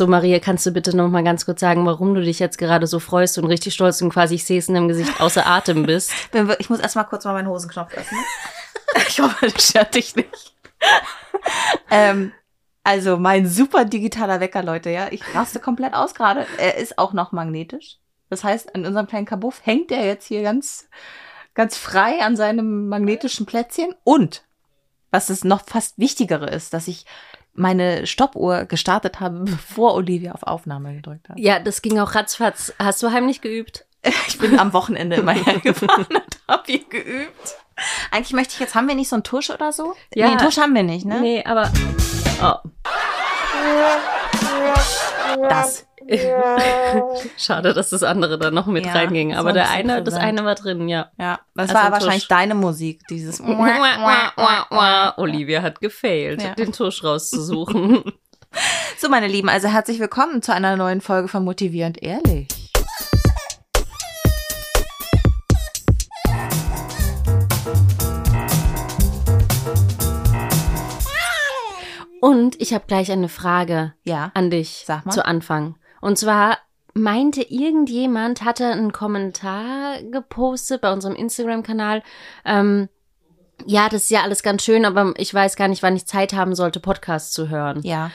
So, Maria, kannst du bitte noch mal ganz kurz sagen, warum du dich jetzt gerade so freust und richtig stolz und quasi, ich sehe es in deinem Gesicht, außer Atem bist? Ich muss erstmal kurz mal meinen Hosenknopf öffnen. ich hoffe, das stört dich nicht. ähm, also mein super digitaler Wecker, Leute, ja. Ich raste komplett aus gerade. Er ist auch noch magnetisch. Das heißt, an unserem kleinen Kabuff hängt er jetzt hier ganz, ganz frei an seinem magnetischen Plätzchen. Und, was es noch fast wichtigere ist, dass ich meine Stoppuhr gestartet habe, bevor Olivia auf Aufnahme gedrückt hat. Ja, das ging auch ratzfatz. Hast du heimlich geübt? Ich bin am Wochenende immer hergefahren und habe hier geübt. Eigentlich möchte ich jetzt, haben wir nicht so einen Tusch oder so? Ja. Nee, einen Tusch haben wir nicht, ne? Nee, aber. Oh. Das. Schade, dass das andere dann noch mit Ja, reinging. das Aber der eine, das präsent. eine war drin, ja. Ja, das Also war ein wahrscheinlich Tusch. deine Musik, dieses. Olivia hat gefailt, Ja. den Tusch rauszusuchen. So, meine Lieben, also herzlich willkommen zu einer neuen Folge von Motivierend Ehrlich. Und ich habe gleich eine Frage Ja. an dich Sag mal. zu Anfang. Und zwar meinte irgendjemand, hatte einen Kommentar gepostet bei unserem Instagram-Kanal, ähm, ja, das ist ja alles ganz schön, aber ich weiß gar nicht, wann ich Zeit haben sollte, Podcasts zu hören. Ja.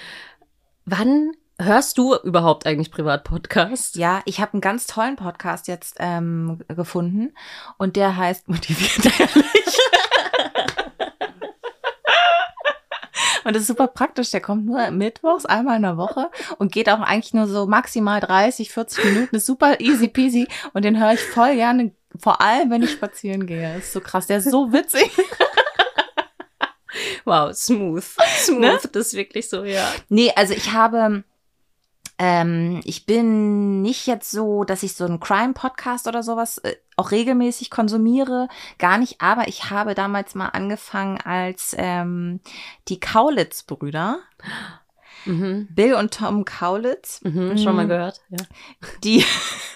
Wann hörst du überhaupt eigentlich Privat-Podcasts? Ja, ich habe einen ganz tollen Podcast jetzt ähm, gefunden und der heißt Motivierend Ehrlich. Und das ist super praktisch. Der kommt nur mittwochs einmal in der Woche und geht auch eigentlich nur so maximal 30, 40 Minuten. Ist super easy peasy und den höre ich voll gerne, vor allem wenn ich spazieren gehe. ist so krass. Der ist so witzig. Wow, smooth. Smooth, Ne? das ist wirklich so, ja. Nee, also ich habe, ähm, ich bin nicht jetzt so, dass ich so einen Crime-Podcast oder sowas äh, auch regelmäßig konsumiere, gar nicht, aber ich habe damals mal angefangen als ähm, die Kaulitz-Brüder, Mhm. Bill und Tom Kaulitz, Mhm, schon mal Mm. gehört. Ja. die,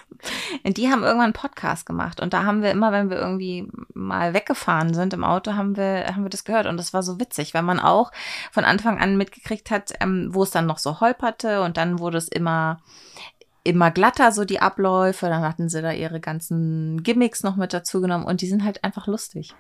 die haben irgendwann einen Podcast gemacht und da haben wir immer, wenn wir irgendwie mal weggefahren sind im Auto, haben wir, haben wir das gehört und das war so witzig, weil man auch von Anfang an mitgekriegt hat, ähm, wo es dann noch so holperte und dann wurde es immer immer glatter so die Abläufe, dann hatten sie da ihre ganzen Gimmicks noch mit dazu genommen und die sind halt einfach lustig.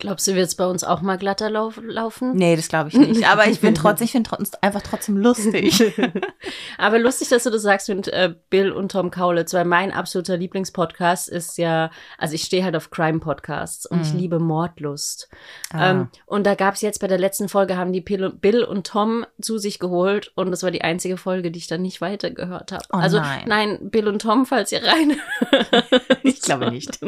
Glaubst du, wird es bei uns auch mal glatter lauf laufen? Nee, das glaube ich nicht, aber ich bin trotzdem, ich finde trotzdem einfach trotzdem lustig. Aber lustig, dass du das sagst mit äh, Bill und Tom Kaulitz, weil mein absoluter Lieblingspodcast ist ja, also ich stehe halt auf Crime-Podcasts und ich Mhm. liebe Mordlust. Ah. Ähm, und da gab es jetzt bei der letzten Folge, haben die Bill, Bill und Tom zu sich geholt und das war die einzige Folge, die ich dann nicht weitergehört habe. Oh also nein. Bill und Tom, falls ihr rein. Ich glaube nicht.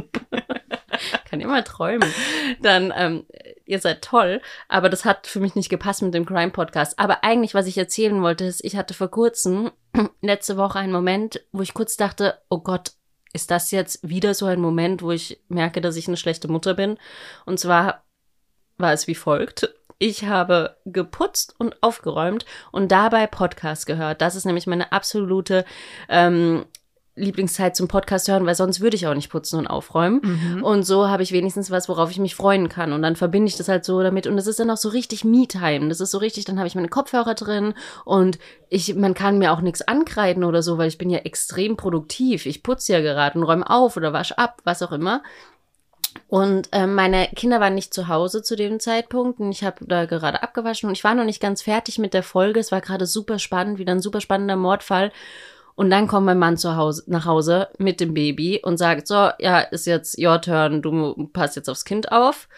Kann mal träumen. Dann, ähm, ihr seid toll, aber das hat für mich nicht gepasst mit dem Crime-Podcast. Aber eigentlich, was ich erzählen wollte, ist, ich hatte vor kurzem, letzte Woche einen Moment, wo ich kurz dachte, oh Gott, ist das jetzt wieder so ein Moment, wo ich merke, dass ich eine schlechte Mutter bin? Und zwar war es wie folgt. Ich habe geputzt und aufgeräumt und dabei Podcast gehört. Das ist nämlich meine absolute ähm, Lieblingszeit zum Podcast hören, weil sonst würde ich auch nicht putzen und aufräumen. Mhm. Und so habe ich wenigstens was, worauf ich mich freuen kann. Und dann verbinde ich das halt so damit. Und es ist dann auch so richtig Me-Time. Das ist so richtig, dann habe ich meine Kopfhörer drin und ich, man kann mir auch nichts ankreiden oder so, weil ich bin ja extrem produktiv. Ich putze ja gerade und räume auf oder wasche ab, was auch immer. Und ähm, meine Kinder waren nicht zu Hause zu dem Zeitpunkt und ich habe da gerade abgewaschen und ich war noch nicht ganz fertig mit der Folge. Es war gerade super spannend, wieder ein super spannender Mordfall. Und dann kommt mein Mann zu Hause, nach Hause mit dem Baby und sagt, so, ja, ist jetzt your turn, du passt jetzt aufs Kind auf.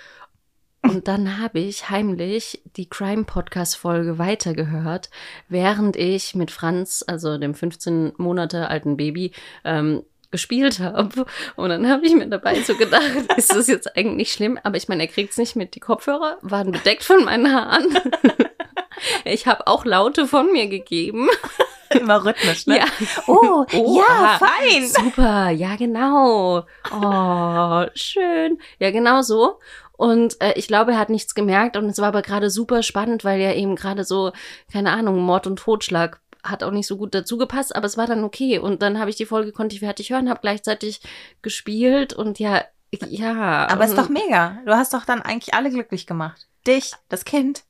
Und dann habe ich heimlich die Crime-Podcast-Folge weitergehört, während ich mit Franz, also dem 15 Monate alten Baby, ähm, gespielt habe. Und dann habe ich mir dabei so gedacht, ist das jetzt eigentlich schlimm? Aber ich meine, er kriegt es nicht mit. Die Kopfhörer waren bedeckt von meinen Haaren. Ich habe auch Laute von mir gegeben. Immer rhythmisch, ne? Ja. Oh, Oh, ja, aha. fein. Super, ja genau. Oh, schön. Ja, genau so. Und äh, ich glaube, er hat nichts gemerkt und es war aber gerade super spannend, weil ja eben gerade so, keine Ahnung, Mord und Totschlag hat auch nicht so gut dazu gepasst, aber es war dann okay. Und dann habe ich die Folge, konnte ich fertig hören, habe gleichzeitig gespielt und ja, ja. Aber ist doch mega. Du hast doch dann eigentlich alle glücklich gemacht. Dich, das Kind.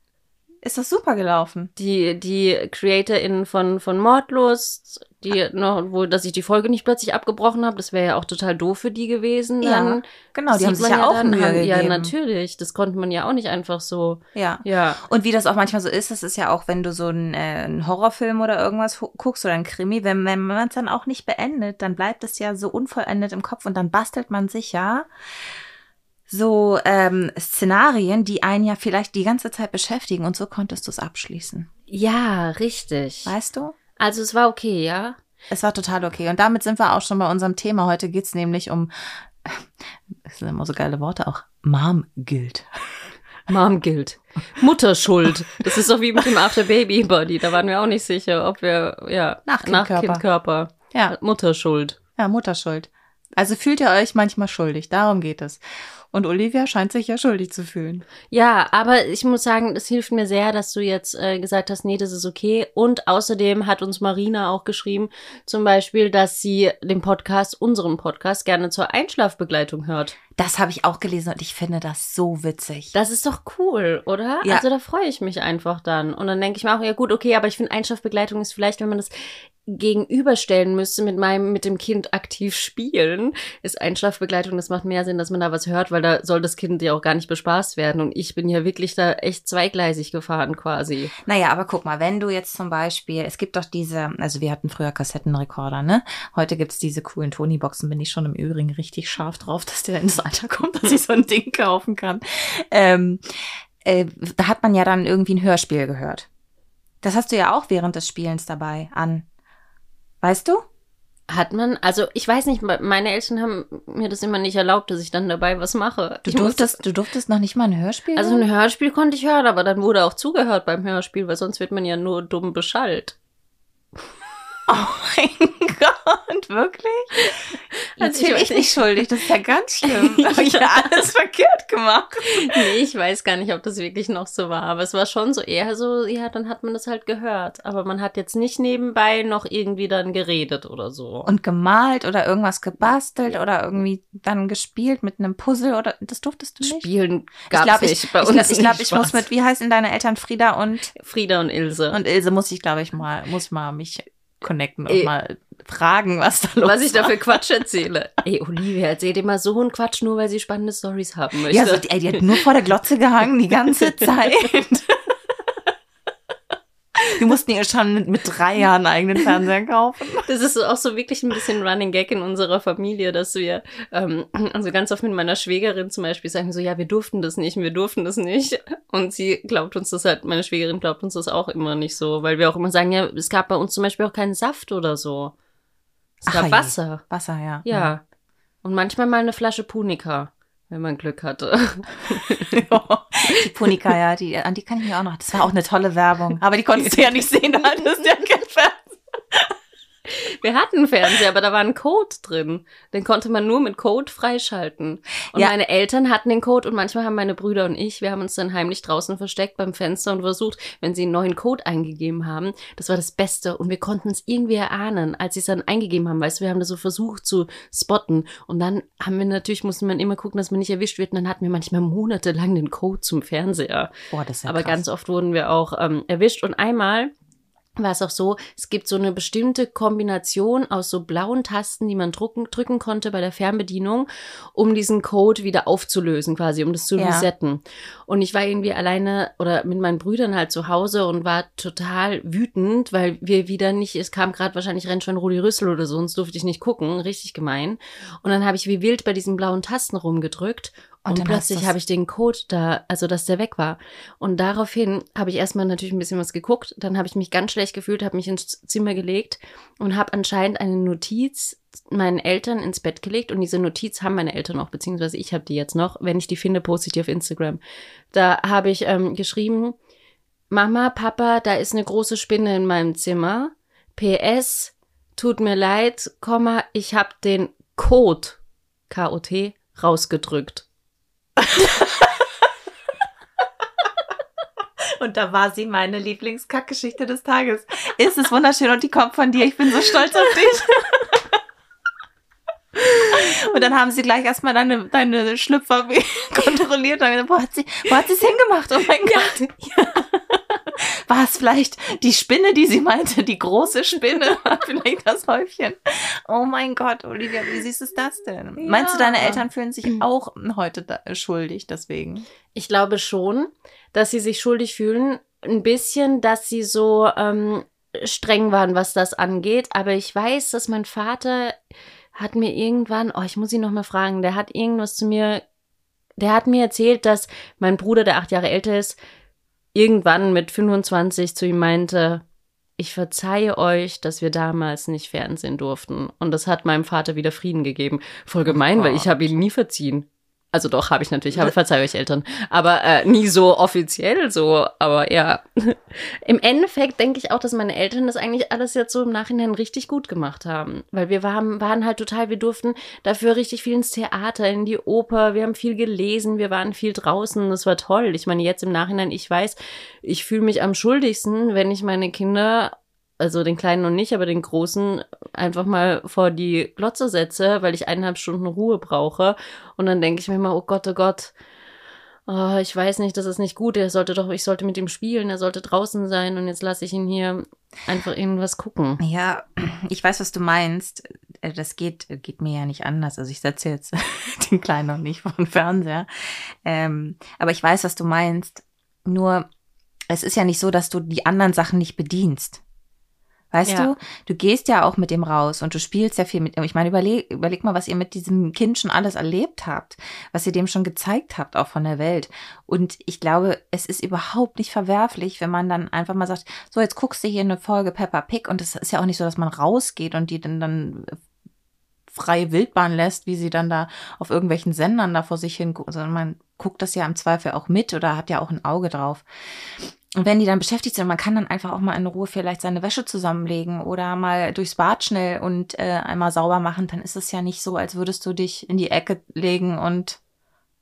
Ist das super gelaufen. Die, die CreatorInnen von, von Mordlust, die noch, wo, dass ich die Folge nicht plötzlich abgebrochen habe, das wäre ja auch total doof für die gewesen. Dann Ja, genau, die haben sich ja auch dann, Mühe haben- Ja, gegeben. natürlich. Das konnte man ja auch nicht einfach so. Ja. Ja. Und wie das auch manchmal so ist, das ist ja auch, wenn du so einen, äh, einen Horrorfilm oder irgendwas guckst oder einen Krimi, wenn, wenn man es dann auch nicht beendet, dann bleibt es ja so unvollendet im Kopf und dann bastelt man sich ja so ähm, Szenarien, die einen ja vielleicht die ganze Zeit beschäftigen und so konntest du es abschließen. Ja, richtig. Weißt du? Also es war okay, ja. Es war total okay. Und damit sind wir auch schon bei unserem Thema. Heute geht's nämlich um, das sind immer so geile Worte auch, Mom Guilt. Mom Guilt. Mutterschuld. Das ist doch wie mit dem After Baby Body. Da waren wir auch nicht sicher, ob wir, ja, Nach Kindkörper. Kindkörper. Ja, Mutterschuld. ja, Mutterschuld. Also fühlt ihr euch manchmal schuldig. Darum geht es. Und Olivia scheint sich ja schuldig zu fühlen. Ja, aber ich muss sagen, es hilft mir sehr, dass du jetzt äh, gesagt hast, nee, das ist okay. Und außerdem hat uns Marina auch geschrieben, zum Beispiel, dass sie den Podcast, unseren Podcast, gerne zur Einschlafbegleitung hört. Das habe ich auch gelesen und ich finde das so witzig. Das ist doch cool, oder? Ja. Also da freue ich mich einfach dann. Und dann denke ich mir auch, ja gut, okay, aber ich finde Einschlafbegleitung ist vielleicht, wenn man das gegenüberstellen müsste mit meinem, mit dem Kind aktiv spielen, ist Einschlafbegleitung, das macht mehr Sinn, dass man da was hört, weil da soll das Kind ja auch gar nicht bespaßt werden. Und ich bin ja wirklich da echt zweigleisig gefahren quasi. Naja, aber guck mal, wenn du jetzt zum Beispiel, es gibt doch diese, also wir hatten früher Kassettenrekorder, ne? Heute gibt's diese coolen Tony-Boxen, bin ich schon im Übrigen richtig scharf drauf, dass der ins Alter kommt, dass ich so ein Ding kaufen kann. Ähm, äh, da hat man ja dann irgendwie ein Hörspiel gehört. Das hast du ja auch während des Spielens dabei an. Weißt du? Hat man, also ich weiß nicht, meine Eltern haben mir das immer nicht erlaubt, dass ich dann dabei was mache. Du Ich durftest, du durftest noch nicht mal ein Hörspiel? Also ein Hörspiel konnte ich hören, aber dann wurde auch zugehört beim Hörspiel, weil sonst wird man ja nur dumm beschallt. Oh mein Gott, wirklich? Also ich bin ich nicht schuldig, das ist ja ganz schlimm. Da habe ich ja alles verkehrt gemacht. Nee, ich weiß gar nicht, ob das wirklich noch so war, aber es war schon so eher so, ja, dann hat man das halt gehört. Aber man hat jetzt nicht nebenbei noch irgendwie dann geredet oder so. Und gemalt oder irgendwas gebastelt oder irgendwie dann gespielt mit einem Puzzle oder das durftest du nicht? Spielen Ich gab's glaube, ich, nicht bei ich, uns. glaub, ich, glaub, ich muss mit, wie heißen deine Eltern Frieda und, Frieda und Ilse. und Ilse, muss ich, glaube ich, mal, muss mal mich connecten und Eh. mal fragen, was da los was ich da für Quatsch erzähle. Ey, Olivia erzählt immer so einen Quatsch, nur weil sie spannende Stories haben möchte. Ja, so, die, ey, die hat nur vor der Glotze gehangen, die ganze Zeit. Die mussten ihr schon mit, mit drei Jahren einen eigenen Fernseher kaufen. Das ist auch so wirklich ein bisschen Running Gag in unserer Familie, dass wir, ähm, also ganz oft mit meiner Schwägerin zum Beispiel sagen so, ja, wir durften das nicht, wir durften das nicht. Und sie glaubt uns das halt, meine Schwägerin glaubt uns das auch immer nicht so, weil wir auch immer sagen, ja, es gab bei uns zum Beispiel auch keinen Saft oder so. Es Ach, gab je. Wasser, Wasser, ja. ja. Und manchmal mal eine Flasche Punika, wenn man Glück hatte. Ja. Die Punika, ja, die, an die kann ich mir auch noch. Das war auch eine tolle Werbung. Aber die konntest du ja nicht sehen, da hattest du ja kein Fernseher. Wir hatten einen Fernseher, aber da war ein Code drin. Den konnte man nur mit Code freischalten. Und Ja. meine Eltern hatten den Code und manchmal haben meine Brüder und ich, wir haben uns dann heimlich draußen versteckt beim Fenster und versucht, wenn sie einen neuen Code eingegeben haben. Das war das Beste und wir konnten es irgendwie erahnen, als sie es dann eingegeben haben. Weißt du, wir haben das so versucht zu spotten und dann haben wir natürlich, mussten wir immer gucken, dass man nicht erwischt wird und dann hatten wir manchmal monatelang den Code zum Fernseher. Boah, das ist ja Aber krass. ganz oft wurden wir auch ähm, erwischt. Und einmal war es auch so, es gibt so eine bestimmte Kombination aus so blauen Tasten, die man drücken, drücken konnte bei der Fernbedienung, um diesen Code wieder aufzulösen, quasi, um das zu Ja. resetten. Und ich war irgendwie alleine oder mit meinen Brüdern halt zu Hause und war total wütend, weil wir wieder nicht, es kam gerade wahrscheinlich Rennschwein Rudi Rüssel oder so, sonst durfte ich nicht gucken, richtig gemein. Und dann habe ich wie wild bei diesen blauen Tasten rumgedrückt Und und, plötzlich habe ich den Code da, also dass der weg war. Und daraufhin habe ich erstmal natürlich ein bisschen was geguckt, dann habe ich mich ganz schlecht gefühlt, habe mich ins Zimmer gelegt und habe anscheinend eine Notiz meinen Eltern ins Bett gelegt und diese Notiz haben meine Eltern auch, beziehungsweise ich habe die jetzt noch. Wenn ich die finde, poste ich die auf Instagram. Da habe ich ähm, geschrieben, Mama, Papa, da ist eine große Spinne in meinem Zimmer. PS, tut mir leid, Komma, ich habe den Code, K-O-T, rausgedrückt. Und da war sie meine Lieblingskackgeschichte des Tages. Ist es wunderschön und die kommt von dir. Ich bin so stolz auf dich. Und dann haben sie gleich erstmal deine, deine Schlüpfer kontrolliert und gesagt, wo hat sie, wo hat sie es hingemacht? Oh mein Gott. War es vielleicht die Spinne, die sie meinte, die große Spinne? War vielleicht das Häufchen? Oh mein Gott, Olivia, wie süß ist das denn? Ja. Meinst du, deine Eltern fühlen sich auch heute da, schuldig deswegen? Ich glaube schon, dass sie sich schuldig fühlen. Ein bisschen, dass sie so ähm, streng waren, was das angeht. Aber ich weiß, dass mein Vater hat mir irgendwann, oh, ich muss ihn noch mal fragen, der hat irgendwas zu mir, der hat mir erzählt, dass mein Bruder, der acht Jahre älter ist, irgendwann mit 25 zu ihm meinte, ich verzeihe euch, dass wir damals nicht Fernsehen durften. Und das hat meinem Vater wieder Frieden gegeben. Voll gemein, oh. weil ich habe ihn nie verziehen. Also doch, habe ich natürlich, habe verzeih euch Eltern. Aber äh, nie so offiziell so. Aber ja, im Endeffekt denke ich auch, dass meine Eltern das eigentlich alles jetzt so im Nachhinein richtig gut gemacht haben. Weil wir waren, waren halt total, wir durften dafür richtig viel ins Theater, in die Oper, wir haben viel gelesen, wir waren viel draußen, das war toll. Ich meine, jetzt im Nachhinein, ich weiß, ich fühle mich am schuldigsten, wenn ich meine Kinder also den kleinen noch nicht, aber den großen einfach mal vor die Glotze setze, weil ich eineinhalb Stunden Ruhe brauche. Und dann denke ich mir immer, oh Gott, oh Gott, oh, ich weiß nicht, das ist nicht gut. Er sollte doch, ich sollte mit ihm spielen, er sollte draußen sein und jetzt lasse ich ihn hier einfach irgendwas gucken. Ja, ich weiß, was du meinst. Äh, das geht, geht mir ja nicht anders. Also ich setze jetzt den Kleinen noch nicht vor den Fernseher. Ähm, aber ich weiß, was du meinst. Nur, es ist ja nicht so, dass du die anderen Sachen nicht bedienst. Weißt ja. du, du gehst ja auch mit ihm raus und du spielst ja viel mit ihm. Ich meine, überleg, überleg mal, was ihr mit diesem Kind schon alles erlebt habt, was ihr dem schon gezeigt habt, auch von der Welt. Und ich glaube, es ist überhaupt nicht verwerflich, wenn man dann einfach mal sagt, so, jetzt guckst du hier eine Folge Peppa Pig und es ist ja auch nicht so, dass man rausgeht und die dann, dann freie Wildbahn lässt, wie sie dann da auf irgendwelchen Sendern da vor sich hin, sondern man guckt das ja im Zweifel auch mit oder hat ja auch ein Auge drauf. Und wenn die dann beschäftigt sind, man kann dann einfach auch mal in Ruhe vielleicht seine Wäsche zusammenlegen oder mal durchs Bad schnell und äh, einmal sauber machen, dann ist es ja nicht so, als würdest du dich in die Ecke legen und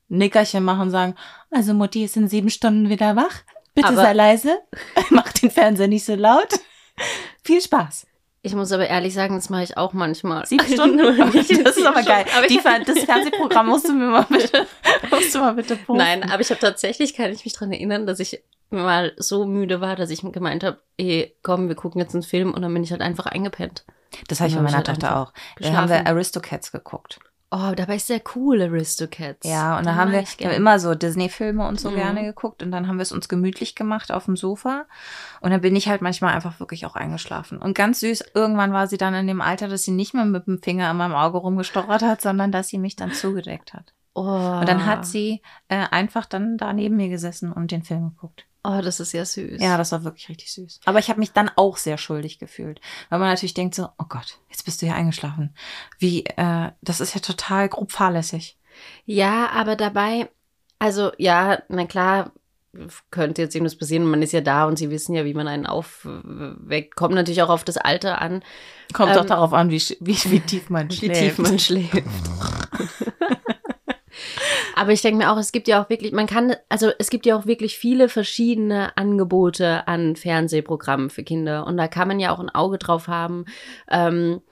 Nickerchen machen und sagen, also Mutti ist in sieben Stunden wieder wach. Bitte aber sei leise. Mach den Fernseher nicht so laut. Viel Spaß. Ich muss aber ehrlich sagen, das mache ich auch manchmal. Sieben Stunden? das ist aber geil. Die, das Fernsehprogramm musst du mir mal bitte, musst du mal bitte posten. Nein, aber ich habe tatsächlich, kann ich mich dran erinnern, dass ich mal so müde war, dass ich gemeint habe, ey, komm, wir gucken jetzt einen Film und dann bin ich halt einfach eingepennt. Das habe ich bei meiner halt Tochter auch. Da haben wir Aristocats geguckt. Oh, dabei ist sehr cool, Aristocats. Ja, und da haben wir, wir haben immer so Disney-Filme und so mhm. gerne geguckt und dann haben wir es uns gemütlich gemacht auf dem Sofa. Und dann bin ich halt manchmal einfach wirklich auch eingeschlafen. Und ganz süß, irgendwann war sie dann in dem Alter, dass sie nicht mehr mit dem Finger in meinem Auge rumgestochert hat, sondern dass sie mich dann zugedeckt hat. Oh. Und dann hat sie äh, einfach dann da neben mir gesessen und den Film geguckt. Oh, das ist ja süß. Ja, das war wirklich richtig süß. Aber ich habe mich dann auch sehr schuldig gefühlt, weil man natürlich denkt so, oh Gott, jetzt bist du ja eingeschlafen. Wie, äh, das ist ja total grob fahrlässig. Ja, aber dabei, also ja, na klar, könnte jetzt irgendwas passieren. Man ist ja da und sie wissen ja, wie man einen aufweckt. Kommt natürlich auch auf das Alter an. Kommt ähm, auch darauf an, wie, wie, wie tief man schläft. Wie tief man schläft. Aber ich denke mir auch, es gibt ja auch wirklich, man kann, also es gibt ja auch wirklich viele verschiedene Angebote an Fernsehprogrammen für Kinder. Und da kann man ja auch ein Auge drauf haben, ähm,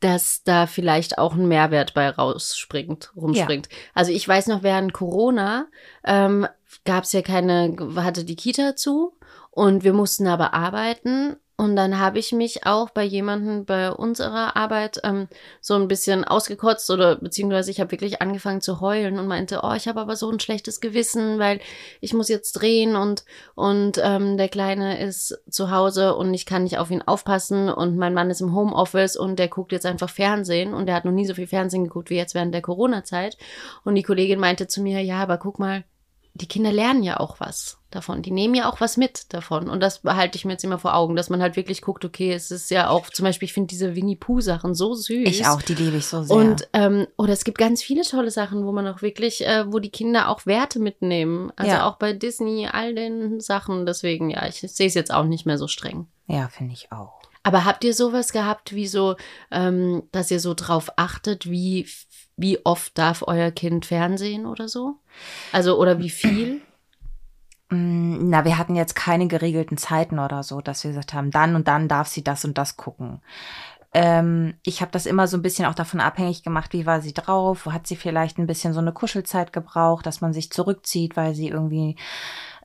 dass da vielleicht auch ein Mehrwert bei rausspringt, rumspringt. Ja. Also ich weiß noch, während Corona ähm, gab es ja keine, hatte die Kita zu und wir mussten aber arbeiten und dann habe ich mich auch bei jemandem bei unserer Arbeit ähm, so ein bisschen ausgekotzt oder beziehungsweise ich habe wirklich angefangen zu heulen und meinte, oh, ich habe aber so ein schlechtes Gewissen, weil ich muss jetzt drehen und und ähm, der Kleine ist zu Hause und ich kann nicht auf ihn aufpassen und mein Mann ist im Homeoffice und der guckt jetzt einfach Fernsehen und der hat noch nie so viel Fernsehen geguckt wie jetzt während der Corona-Zeit. Und die Kollegin meinte zu mir, ja, aber guck mal, die Kinder lernen ja auch was davon. Die nehmen ja auch was mit davon. Und das behalte ich mir jetzt immer vor Augen, dass man halt wirklich guckt, okay, es ist ja auch, zum Beispiel, ich finde diese Winnie Pooh-Sachen so süß. Ich auch, die liebe ich so sehr. Und, ähm, oder es gibt ganz viele tolle Sachen, wo man auch wirklich, äh, wo die Kinder auch Werte mitnehmen. Also ja. auch bei Disney, all den Sachen. Deswegen, ja, ich sehe es jetzt auch nicht mehr so streng. Ja, finde ich auch. Aber habt ihr sowas gehabt, wie so, ähm, dass ihr so drauf achtet, wie wie oft darf euer Kind Fernsehen oder so? Also, oder wie viel? Mm, na, wir hatten jetzt keine geregelten Zeiten oder so, dass wir gesagt haben, dann und dann darf sie das und das gucken. Ähm, ich habe das immer so ein bisschen auch davon abhängig gemacht, wie war sie drauf, wo hat sie vielleicht ein bisschen so eine Kuschelzeit gebraucht, dass man sich zurückzieht, weil sie irgendwie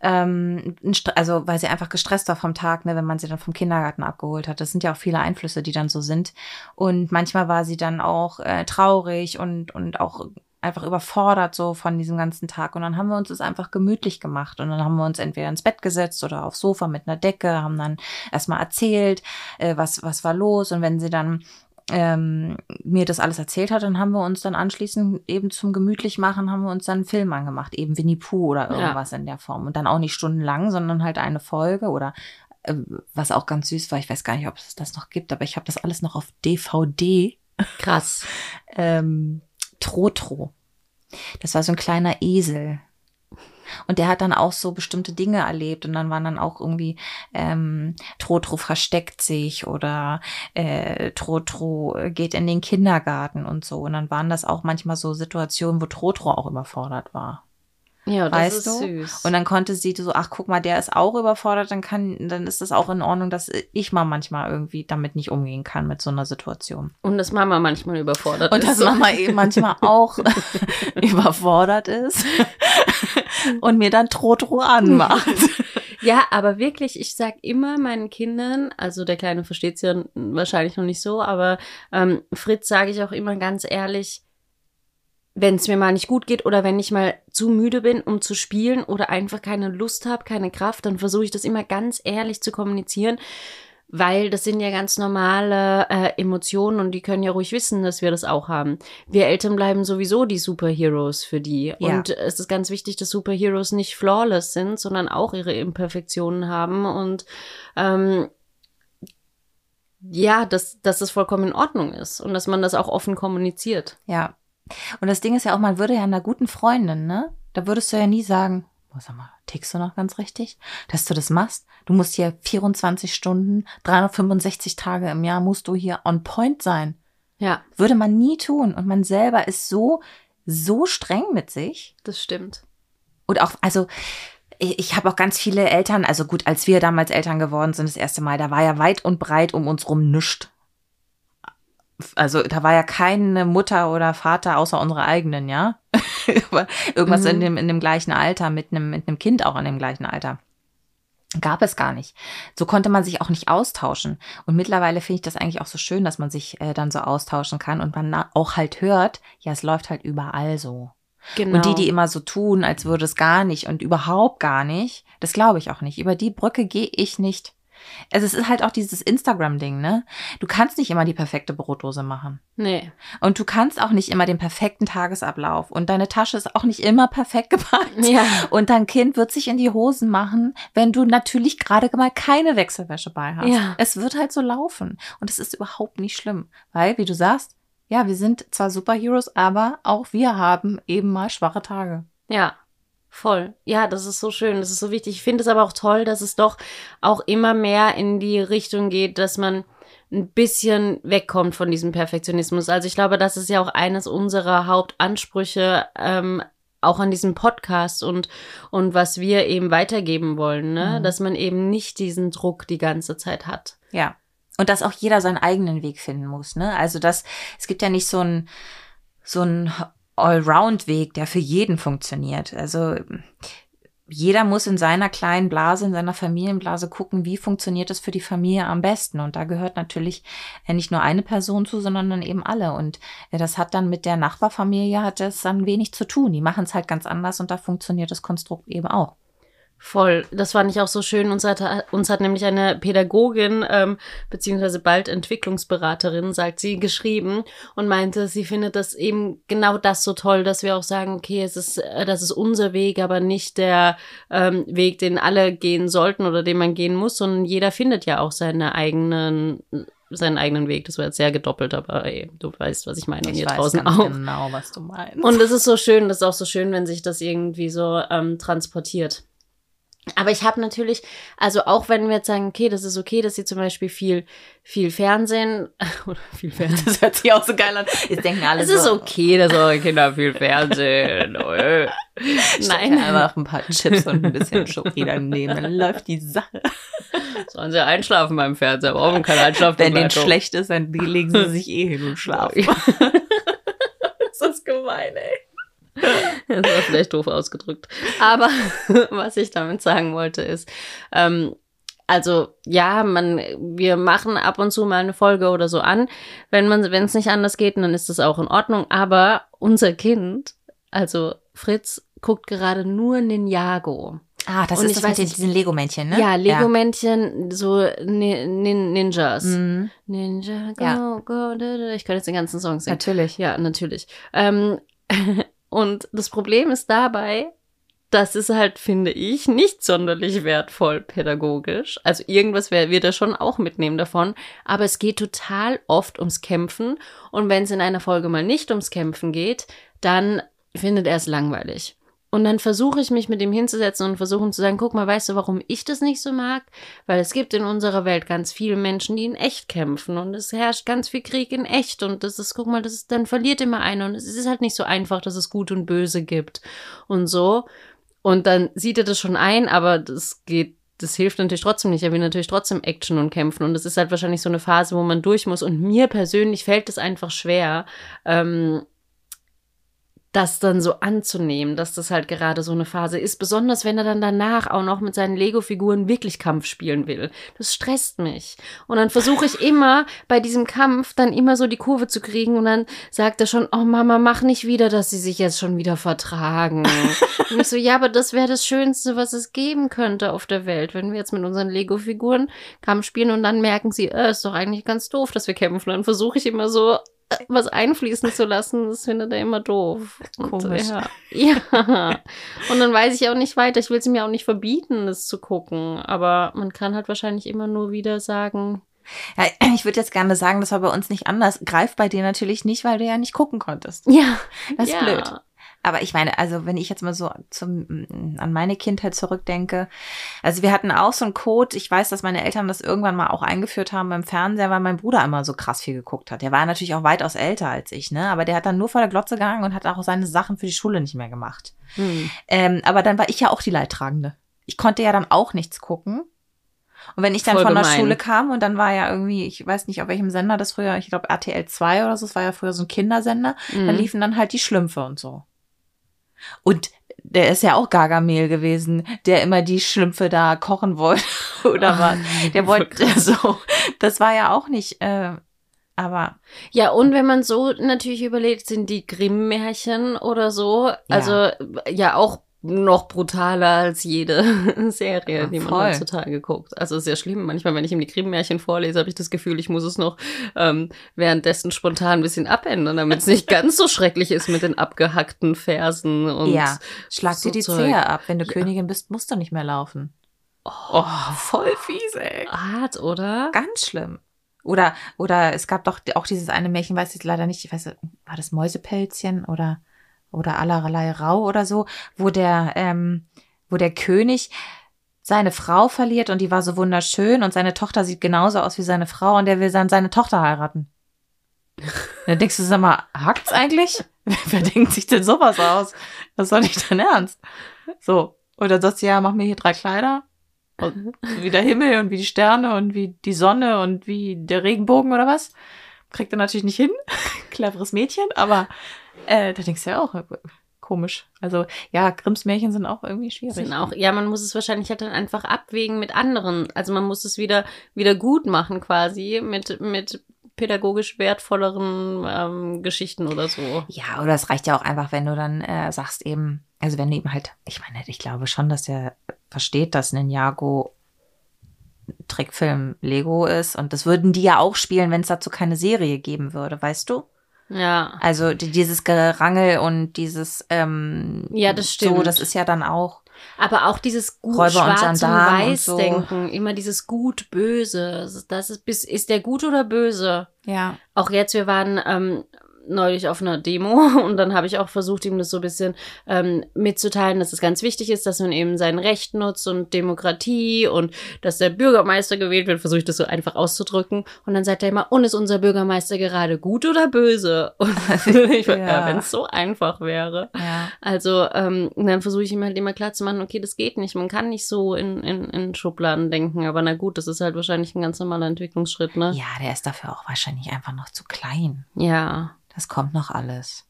ähm, also weil sie einfach gestresst war vom Tag, ne, wenn man sie dann vom Kindergarten abgeholt hat. Das sind ja auch viele Einflüsse, die dann so sind. Und manchmal war sie dann auch äh, traurig und, und auch einfach überfordert so von diesem ganzen Tag. Und dann haben wir uns das einfach gemütlich gemacht. Und dann haben wir uns entweder ins Bett gesetzt oder aufs Sofa mit einer Decke, haben dann erstmal erzählt, äh, was, was war los. Und wenn sie dann ähm, mir das alles erzählt hat, dann haben wir uns dann anschließend eben zum gemütlich machen, haben wir uns dann einen Film angemacht, eben Winnie Pooh oder irgendwas ja. in der Form. Und dann auch nicht stundenlang, sondern halt eine Folge oder äh, was auch ganz süß war, ich weiß gar nicht, ob es das noch gibt, aber ich habe das alles noch auf DVD. Krass. ähm, Trotro. Das war so ein kleiner Esel. Und der hat dann auch so bestimmte Dinge erlebt und dann waren dann auch irgendwie ähm, Trotro versteckt sich oder äh, Trotro geht in den Kindergarten und so. Und dann waren das auch manchmal so Situationen, wo Trotro auch überfordert war. Ja, das weißt ist du? süß. Und dann konnte sie so, ach guck mal, der ist auch überfordert, dann kann, dann ist das auch in Ordnung, dass ich mal manchmal irgendwie damit nicht umgehen kann mit so einer Situation. Und dass Mama manchmal überfordert Und ist. Und dass Mama eben manchmal auch überfordert ist und mir dann Trotro anmacht. Ja, aber wirklich, ich sag immer meinen Kindern, also der Kleine versteht's ja wahrscheinlich noch nicht so, aber ähm, Fritz sage ich auch immer ganz ehrlich, wenn es mir mal nicht gut geht oder wenn ich mal zu müde bin, um zu spielen oder einfach keine Lust habe, keine Kraft, dann versuche ich das immer ganz ehrlich zu kommunizieren, weil das sind ja ganz normale äh, Emotionen und die können ja ruhig wissen, dass wir das auch haben. Wir Eltern bleiben sowieso die Superheroes für die. Ja. Und es ist ganz wichtig, dass Superheroes nicht flawless sind, sondern auch ihre Imperfektionen haben und ähm, ja, dass, dass das vollkommen in Ordnung ist und dass man das auch offen kommuniziert. Ja, und das Ding ist ja auch, man würde ja einer guten Freundin, ne? Da würdest du ja nie sagen, oh, sag mal, tickst du noch ganz richtig, dass du das machst? Du musst hier 24 Stunden, 365 Tage im Jahr musst du hier on point sein. Ja. Würde man nie tun. Und man selber ist so, so streng mit sich. Das stimmt. Und auch, also, ich habe auch ganz viele Eltern, also gut, als wir damals Eltern geworden sind, das erste Mal, da war ja weit und breit um uns rum nischt also da war ja keine Mutter oder Vater außer unsere eigenen, ja. Irgendwas mhm. in dem in dem gleichen Alter mit einem mit einem Kind auch in dem gleichen Alter. Gab es gar nicht. So konnte man sich auch nicht austauschen. Und mittlerweile finde ich das eigentlich auch so schön, dass man sich äh, dann so austauschen kann und man auch halt hört, ja, es läuft halt überall so. Genau. Und die, die immer so tun, als würde es gar nicht und überhaupt gar nicht, das glaube ich auch nicht. Über die Brücke gehe ich nicht. Also es ist halt auch dieses Instagram-Ding, ne? Du kannst nicht immer die perfekte Brotdose machen. Nee. Und du kannst auch nicht immer den perfekten Tagesablauf. Und deine Tasche ist auch nicht immer perfekt gepackt. Ja. Und dein Kind wird sich in die Hosen machen, wenn du natürlich gerade mal keine Wechselwäsche bei hast. Ja. Es wird halt so laufen. Und es ist überhaupt nicht schlimm. Weil, wie du sagst, ja, wir sind zwar Superheroes, aber auch wir haben eben mal schwache Tage. Ja. Voll. Ja, das ist so schön, das ist so wichtig. Ich finde es aber auch toll, dass es doch auch immer mehr in die Richtung geht, dass man ein bisschen wegkommt von diesem Perfektionismus. Also ich glaube, das ist ja auch eines unserer Hauptansprüche ähm, auch an diesem Podcast und und was wir eben weitergeben wollen, ne, mhm. dass man eben nicht diesen Druck die ganze Zeit hat. Ja. Und dass auch jeder seinen eigenen Weg finden muss, ne? Also das es gibt ja nicht so ein so ein Allround-Weg, der für jeden funktioniert. Also jeder muss in seiner kleinen Blase, in seiner Familienblase gucken, wie funktioniert es für die Familie am besten. Und da gehört natürlich äh, nicht nur eine Person zu, sondern dann eben alle. Und äh, das hat dann mit der Nachbarfamilie hat das dann wenig zu tun. Die machen es halt ganz anders und da funktioniert das Konstrukt eben auch. Voll, das fand ich auch so schön. Uns hat, uns hat nämlich eine Pädagogin, ähm, beziehungsweise bald Entwicklungsberaterin, sagt sie, geschrieben und meinte, sie findet das eben genau das so toll, dass wir auch sagen, okay, es ist, äh, das ist unser Weg, aber nicht der ähm, Weg, den alle gehen sollten oder den man gehen muss, sondern jeder findet ja auch seine eigenen seinen eigenen Weg. Das war jetzt sehr gedoppelt, aber ey, du weißt, was ich meine. Ich weiß draußen auch. genau, was du meinst. Und es ist so schön, das ist auch so schön, wenn sich das irgendwie so ähm, transportiert. Aber ich habe natürlich, also auch wenn wir jetzt sagen, okay, das ist okay, dass sie zum Beispiel viel, viel Fernsehen oder viel Fernsehen, das hört sich auch so geil an. Jetzt denken alle es so. Ist okay, dass eure Kinder viel Fernsehen. Nein, einfach ein paar Chips und ein bisschen Schoki daneben, dann läuft die Sache. Sollen sie einschlafen beim Fernseher, brauchen kein Einschlafen. Wenn denen schlecht ist, dann legen sie sich eh hin und schlafen. das ist gemein, ey. das war vielleicht doof ausgedrückt. Aber was ich damit sagen wollte ist, ähm, also ja, man, wir machen ab und zu mal eine Folge oder so an. Wenn man, wenn es nicht anders geht, dann ist das auch in Ordnung. Aber unser Kind, also Fritz, guckt gerade nur Ninjago. Ah, das Und ist ich das mit nicht- diesen Lego-Männchen, ne? Ja, Lego-Männchen, so Ni Nin Ninjas. Mhm. Ninja, go, Ja. go, da, da. Ich kann jetzt den ganzen Song singen. Natürlich. Ja, natürlich. Ähm, und das Problem ist dabei, das ist halt, finde ich, nicht sonderlich wertvoll pädagogisch. Also irgendwas wer- wird er schon auch mitnehmen davon. Aber es geht total oft ums Kämpfen. Und wenn es in einer Folge mal nicht ums Kämpfen geht, dann findet er es langweilig. Und dann versuche ich mich mit ihm hinzusetzen und versuchen zu sagen, guck mal, weißt du, warum ich das nicht so mag? Weil es gibt in unserer Welt ganz viele Menschen, die in echt kämpfen und es herrscht ganz viel Krieg in echt und das ist, guck mal, das ist, dann verliert immer einer und es ist halt nicht so einfach, dass es Gut und Böse gibt und so. Und dann sieht er das schon ein, aber das geht, das hilft natürlich trotzdem nicht. Er will natürlich trotzdem Action und kämpfen und das ist halt wahrscheinlich so eine Phase, wo man durch muss und mir persönlich fällt es einfach schwer, ähm, das dann so anzunehmen, dass das halt gerade so eine Phase ist, besonders wenn er dann danach auch noch mit seinen Lego-Figuren wirklich Kampf spielen will. Das stresst mich. Und dann versuche ich immer bei diesem Kampf dann immer so die Kurve zu kriegen und dann sagt er schon, oh Mama, mach nicht wieder, dass sie sich jetzt schon wieder vertragen. und ich so, ja, aber das wäre das Schönste, was es geben könnte auf der Welt, wenn wir jetzt mit unseren Lego-Figuren Kampf spielen und dann merken sie, äh, ist doch eigentlich ganz doof, dass wir kämpfen. Dann versuche ich immer so was einfließen zu lassen, das findet er immer doof. Und, Komisch. Ja. ja. Und dann weiß ich auch nicht weiter. Ich will es mir auch nicht verbieten, das zu gucken. Aber man kann halt wahrscheinlich immer nur wieder sagen, Ja, ich würde jetzt gerne sagen, das war bei uns nicht anders. Greift bei dir natürlich nicht, weil du ja nicht gucken konntest. ja, Das ist ja. blöd. Aber ich meine, also wenn ich jetzt mal so zum, an meine Kindheit zurückdenke, also wir hatten auch so einen Code, ich weiß, dass meine Eltern das irgendwann mal auch eingeführt haben beim Fernseher, weil mein Bruder immer so krass viel geguckt hat. Der war natürlich auch weitaus älter als ich, ne? Aber der hat dann nur vor der Glotze gehangen und hat auch seine Sachen für die Schule nicht mehr gemacht. Hm. Ähm, aber dann war ich ja auch die Leidtragende. Ich konnte ja dann auch nichts gucken. Und wenn ich dann Voll von der gemein. Schule kam und dann war ja irgendwie, ich weiß nicht, auf welchem Sender das früher, ich glaube RTL 2 oder so, es war ja früher so ein Kindersender, da Mhm. liefen dann halt die Schlümpfe und so. Und der ist ja auch Gargamel gewesen, der immer die Schlümpfe da kochen wollte oder was. Der wollte so, das war ja auch nicht, äh, aber Ja, und wenn man so natürlich überlegt, sind die Grimm-Märchen oder so, also ja auch noch brutaler als jede Serie, Ja, die man voll. heutzutage guckt. Also sehr schlimm. Manchmal, wenn ich ihm die Grimm-Märchen vorlese, habe ich das Gefühl, ich muss es noch ähm, währenddessen spontan ein bisschen abändern, damit es nicht ganz so schrecklich ist mit den abgehackten Fersen und ja, schlag so dir die Zeug. Zehe ab. Wenn du Ja. Königin bist, musst du nicht mehr laufen. Oh, voll fies, ey. hart, oder? Ganz schlimm. Oder, oder es gab doch auch dieses eine Märchen, weiß ich leider nicht, ich weiß, war das Mäusepelzchen oder, oder allerlei Rau oder so, wo der, ähm, wo der König seine Frau verliert und die war so wunderschön und seine Tochter sieht genauso aus wie seine Frau und der will dann seine Tochter heiraten. Dann denkst du, sag mal, hackt's eigentlich? Wer denkt sich denn sowas aus? Das doch nicht dein Ernst. So. Oder sagst du, ja, mach mir hier drei Kleider. Und wie der Himmel und wie die Sterne und wie die Sonne und wie der Regenbogen oder was. Kriegt er natürlich nicht hin. Cleveres Mädchen, aber äh, da denkst du ja auch, äh, komisch. Also ja, Grimms Märchen sind auch irgendwie schwierig. Sind auch, ja, man muss es wahrscheinlich halt dann einfach abwägen mit anderen. Also man muss es wieder, wieder gut machen quasi mit, mit pädagogisch wertvolleren ähm, Geschichten oder so. Ja, oder es reicht ja auch einfach, wenn du dann äh, sagst eben, also wenn du eben halt, ich meine, ich glaube schon, dass der versteht, dass Ninjago Trickfilm Lego ist und das würden die ja auch spielen, wenn es dazu keine Serie geben würde, weißt du? Ja. Also die, dieses Gerangel und dieses ähm, Ja, das So, stimmt. das ist ja dann auch Aber auch dieses gut Räuber und schwarz und, Gendarmen und weiß so. denken, immer dieses gut böse. Das ist bis ist der gut oder böse? ja Auch jetzt, wir waren ähm, neulich auf einer Demo und dann habe ich auch versucht, ihm das so ein bisschen ähm, mitzuteilen, dass es ganz wichtig ist, dass man eben sein Recht nutzt und Demokratie und dass der Bürgermeister gewählt wird, versuche ich das so einfach auszudrücken. Und dann sagt er immer, und ist unser Bürgermeister gerade gut oder böse? Und ich, ja. Ja. wenn es so einfach wäre. ja Also ähm, dann versuche ich ihm halt immer klar zu machen, okay, das geht nicht. Man kann nicht so in, in, in Schubladen denken. Aber na gut, das ist halt wahrscheinlich ein ganz normaler Entwicklungsschritt, ne? ja, der ist dafür auch wahrscheinlich einfach noch zu klein. Ja. Das kommt noch alles.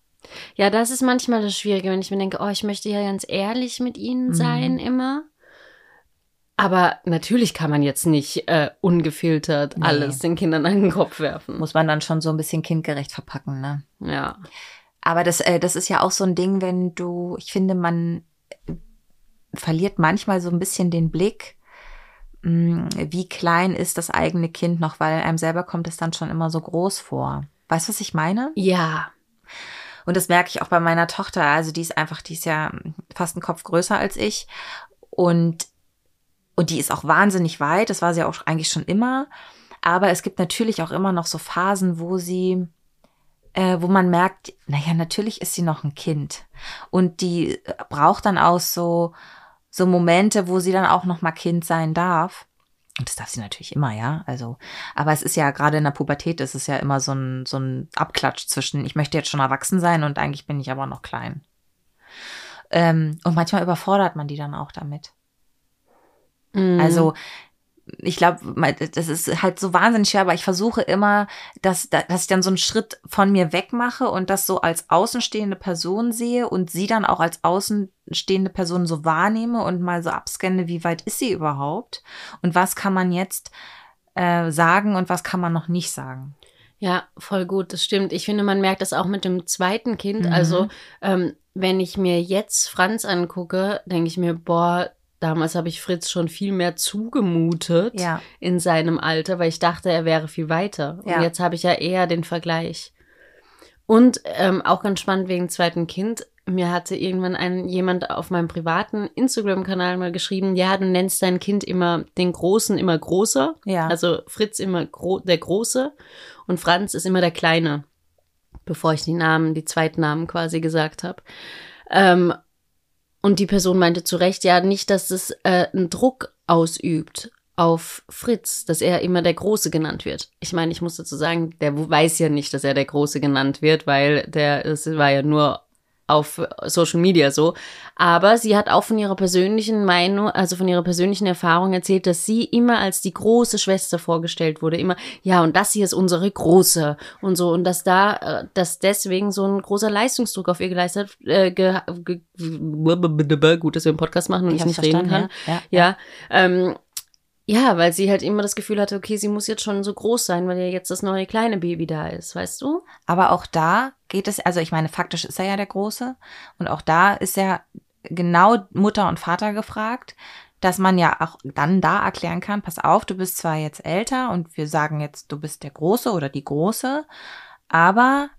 Ja, das ist manchmal das Schwierige, wenn ich mir denke, oh, ich möchte ja ganz ehrlich mit ihnen Mhm. sein immer. Aber natürlich kann man jetzt nicht äh, ungefiltert Nee. alles den Kindern an den Kopf werfen. Muss man dann schon so ein bisschen kindgerecht verpacken, ne? Ja. Aber das, äh, das ist ja auch so ein Ding, wenn du, ich finde, man verliert manchmal so ein bisschen den Blick, mh, wie klein ist das eigene Kind noch, weil einem selber kommt es dann schon immer so groß vor. Weißt du, was ich meine? Ja. Und das merke ich auch bei meiner Tochter. Also die ist einfach, die ist ja fast einen Kopf größer als ich. Und, und die ist auch wahnsinnig weit. Das war sie auch eigentlich schon immer. Aber es gibt natürlich auch immer noch so Phasen, wo sie, äh, wo man merkt, naja, natürlich ist sie noch ein Kind. Und die braucht dann auch so, so Momente, wo sie dann auch noch mal Kind sein darf. Und das darf sie natürlich immer, ja. Also, aber es ist ja gerade in der Pubertät, ist es ja immer so ein, so ein Abklatsch zwischen, ich möchte jetzt schon erwachsen sein und eigentlich bin ich aber noch klein. Ähm, und manchmal überfordert man die dann auch damit. Mhm. Also, ich glaube, das ist halt so wahnsinnig schwer, aber ich versuche immer, dass, dass ich dann so einen Schritt von mir weg mache und das so als außenstehende Person sehe und sie dann auch als außenstehende Person so wahrnehme und mal so abscanne, wie weit ist sie überhaupt und was kann man jetzt äh, sagen und was kann man noch nicht sagen. Ja, voll gut, das stimmt. Ich finde, man merkt das auch mit dem zweiten Kind. Mhm. Also, ähm, wenn ich mir jetzt Franz angucke, denke ich mir, boah, damals habe ich Fritz schon viel mehr zugemutet Ja. in seinem Alter, weil ich dachte, er wäre viel weiter. Ja. Und jetzt habe ich ja eher den Vergleich. Und ähm, auch ganz spannend wegen zweiten Kind. Mir hatte irgendwann ein, jemand auf meinem privaten Instagram-Kanal mal geschrieben, ja, du nennst dein Kind immer den Großen immer großer. Ja. Also Fritz immer gro der Große und Franz ist immer der Kleine, bevor ich die Namen, die Zweitnamen quasi gesagt habe. Ähm, und die Person meinte zu Recht, ja, nicht, dass es äh, einen Druck ausübt auf Fritz, dass er immer der Große genannt wird. Ich meine, ich muss dazu sagen, der weiß ja nicht, dass er der Große genannt wird, weil der, es war ja nur auf Social Media so. Aber sie hat auch von ihrer persönlichen Meinung, also von ihrer persönlichen Erfahrung erzählt, dass sie immer als die große Schwester vorgestellt wurde. Immer, ja, und das hier ist unsere große und so. Und dass da, äh, dass deswegen so ein großer Leistungsdruck auf ihr geleistet, äh, ge, ge, gut, dass wir einen Podcast machen und ich, hab's nicht reden kann. Ja. Ja, ähm, ja, weil sie halt immer das Gefühl hatte, okay, sie muss jetzt schon so groß sein, weil ja jetzt das neue kleine Baby da ist, weißt du? Aber auch da geht es, also ich meine, faktisch ist er ja der Große. Und auch da ist ja genau Mutter und Vater gefragt, dass man ja auch dann da erklären kann, pass auf, du bist zwar jetzt älter und wir sagen jetzt, du bist der Große oder die Große, aber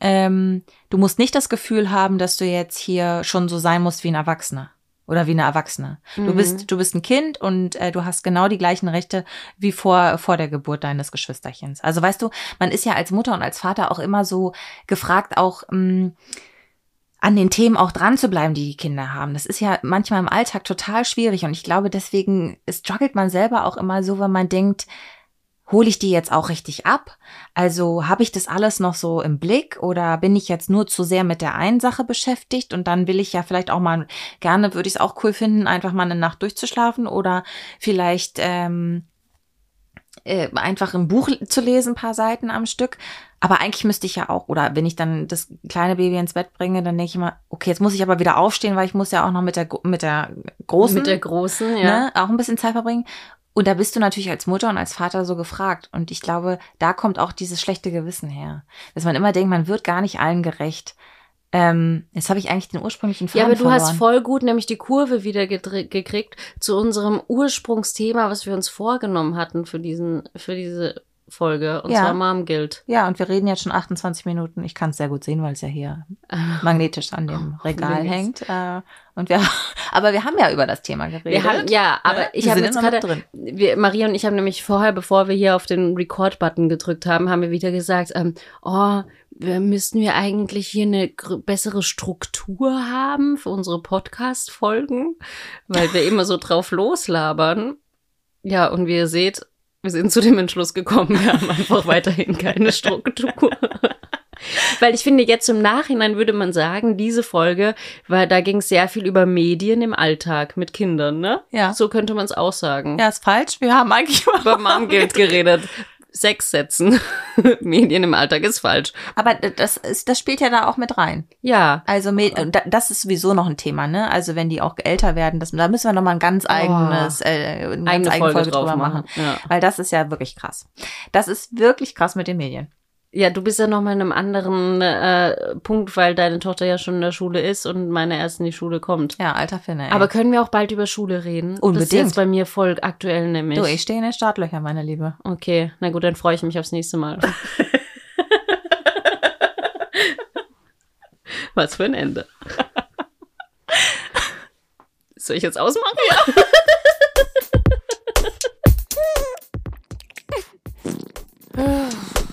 ähm, du musst nicht das Gefühl haben, dass du jetzt hier schon so sein musst wie ein Erwachsener. Oder wie eine Erwachsene. Du Mhm. bist, du bist ein Kind und äh, du hast genau die gleichen Rechte wie vor, vor der Geburt deines Geschwisterchens. Also weißt du, man ist ja als Mutter und als Vater auch immer so gefragt, auch mh, an den Themen auch dran zu bleiben, die die Kinder haben. Das ist ja manchmal im Alltag total schwierig und ich glaube, deswegen struggelt man selber auch immer so, wenn man denkt, hole ich die jetzt auch richtig ab? Also habe ich das alles noch so im Blick oder bin ich jetzt nur zu sehr mit der einen Sache beschäftigt und dann will ich ja vielleicht auch mal gerne, würde ich es auch cool finden, einfach mal eine Nacht durchzuschlafen oder vielleicht ähm, äh, einfach ein Buch zu lesen, ein paar Seiten am Stück. Aber eigentlich müsste ich ja auch, oder wenn ich dann das kleine Baby ins Bett bringe, dann denke ich immer, okay, jetzt muss ich aber wieder aufstehen, weil ich muss ja auch noch mit der, mit der großen, Mit der großen, ja. ne, auch ein bisschen Zeit verbringen. Und da bist du natürlich als Mutter und als Vater so gefragt. Und ich glaube, da kommt auch dieses schlechte Gewissen her. Dass man immer denkt, man wird gar nicht allen gerecht. Ähm, jetzt habe ich eigentlich den ursprünglichen Faden Ja, aber du verloren. hast voll gut nämlich die Kurve wieder gekriegt zu unserem Ursprungsthema, was wir uns vorgenommen hatten für diesen, für diese Folge. Und Ja. zwar Mom Guild. Ja, und wir reden jetzt schon 28 Minuten. Ich kann es sehr gut sehen, weil es ja hier magnetisch an dem Regal Links. hängt. Äh, und wir, aber wir haben ja über das Thema geredet. Wir haben, ja, aber Ne? ich habe jetzt gerade, drin. wir, Maria und ich haben nämlich vorher, bevor wir hier auf den Record-Button gedrückt haben, haben wir wieder gesagt, ähm, oh, wir müssten wir eigentlich hier eine bessere Struktur haben für unsere Podcast-Folgen, weil wir immer so drauf loslabern. Ja, und wie ihr seht, wir sind zu dem Entschluss gekommen, wir haben einfach weiterhin keine Struktur. Weil ich finde, jetzt im Nachhinein würde man sagen, diese Folge, weil da ging es sehr viel über Medien im Alltag mit Kindern, ne? Ja. So könnte man es auch sagen. Ja, ist falsch. Wir haben eigentlich Über Mom Guild geredet. Sechs Sätzen. Medien im Alltag ist falsch. Aber das ist, das spielt ja da auch mit rein. Ja. Also das ist sowieso noch ein Thema, ne? Also wenn die auch älter werden, das, da müssen wir noch mal ein ganz eigenes, äh, eine ganz Eigene eigene Folge, Folge, drauf drüber machen. machen. Ja. Weil das ist ja wirklich krass. Das ist wirklich krass mit den Medien. Ja, du bist ja noch mal in einem anderen äh, Punkt, weil deine Tochter ja schon in der Schule ist und meine erst in die Schule kommt. Ja, alter Finne. Ey. Aber können wir auch bald über Schule reden? Unbedingt. Das ist jetzt bei mir voll aktuell nämlich. Du, ich stehe in den Startlöchern, meine Liebe. Okay, na gut, dann freue ich mich aufs nächste Mal. Was für ein Ende. Soll ich jetzt ausmachen? Ja.